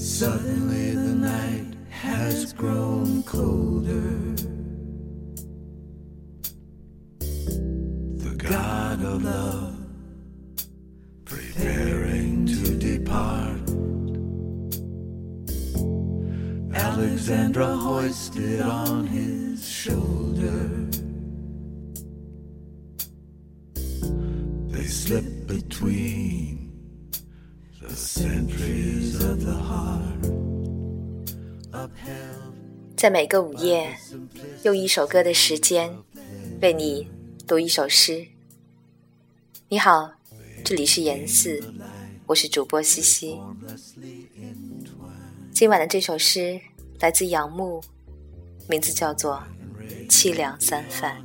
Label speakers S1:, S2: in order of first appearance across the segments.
S1: Suddenly the night has grown colder. The God of love preparing to depart. Alexandra hoisted on his shoulder. They slip between
S2: 在每个午夜，用一首歌的时间，为你读一首诗。你好，这里是严四，我是主播西西。今晚的这首诗来自杨牧，名字叫做《凄凉三泛》。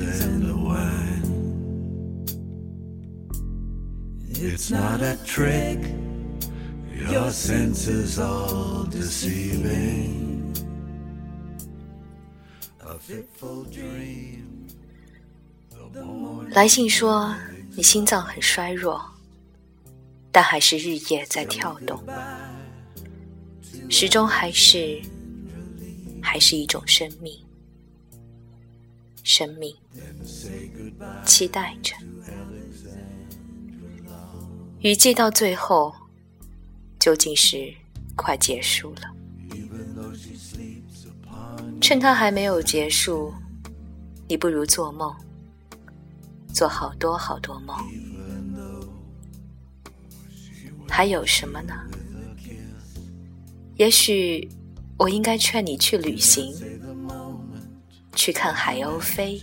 S1: And the wine. It's not a trick, your senses all deceiving. A fitful dream.
S2: 来信说你心脏很衰弱，但还是日夜在跳动，始终还是还是一种生命，生命期待着，雨季到最后究竟是快结束了。趁它还没有结束，你不如做梦。做好多好多梦，还有什么呢？也许我应该劝你去旅行，去看海鸥飞，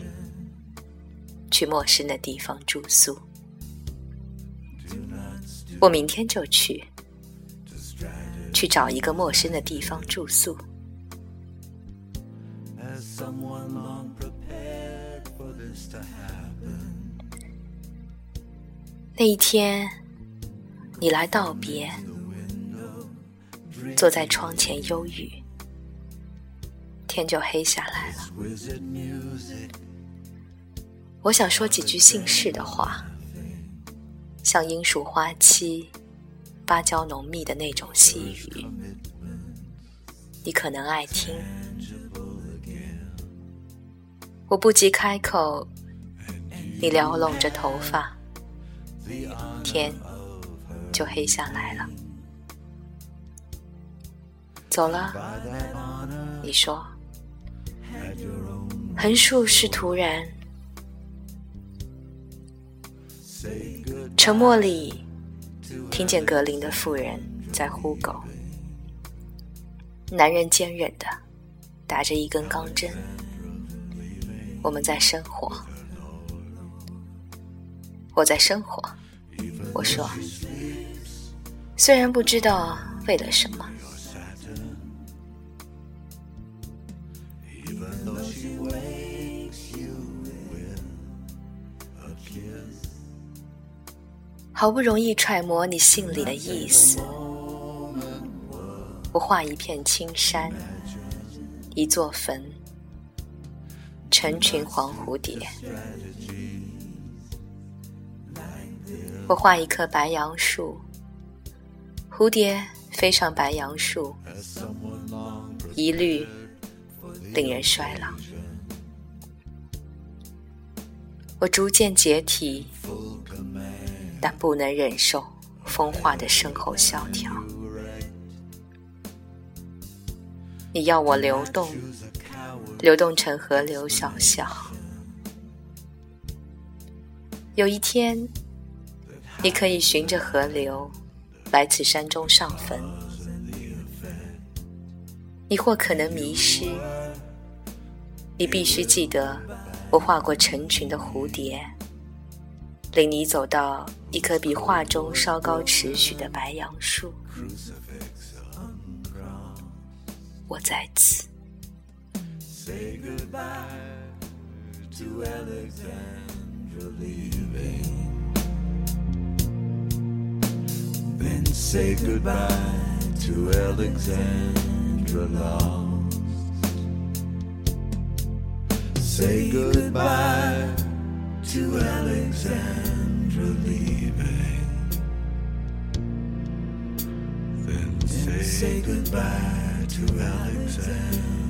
S2: 去陌生的地方住宿。我明天就去，去找一个陌生的地方住宿。那一天，你来道别，坐在窗前忧郁，天就黑下来了。我想说几句姓氏的话，像樱树花期、芭蕉浓密的那种细语，你可能爱听。我不及开口，你撩拢着头发，天就黑下来了。走了，你说，横竖是突然。沉默里，听见格林的妇人在呼狗，男人坚韧的打着一根钢针。我们在生活，我在生活。我说，虽然不知道为了什么，好不容易揣摩你信里的意思。我画一片青山，一座坟，成群黄蝴蝶。我画一棵白杨树，蝴蝶飞上白杨树，一律令人衰老。我逐渐解体，但不能忍受风化的身后萧条。你要我流动，流动成河流小小。有一天，你可以循着河流来此山中上坟。你或可能迷失，你必须记得，我画过成群的蝴蝶，领你走到一棵比画中稍高尺许的白杨树。我在此
S1: ，Say goodbye to Alexandra leaving. Then say goodbye to Alexandra lost. say goodbye to Alexandra leaving. Then say goodbye to Alexandra.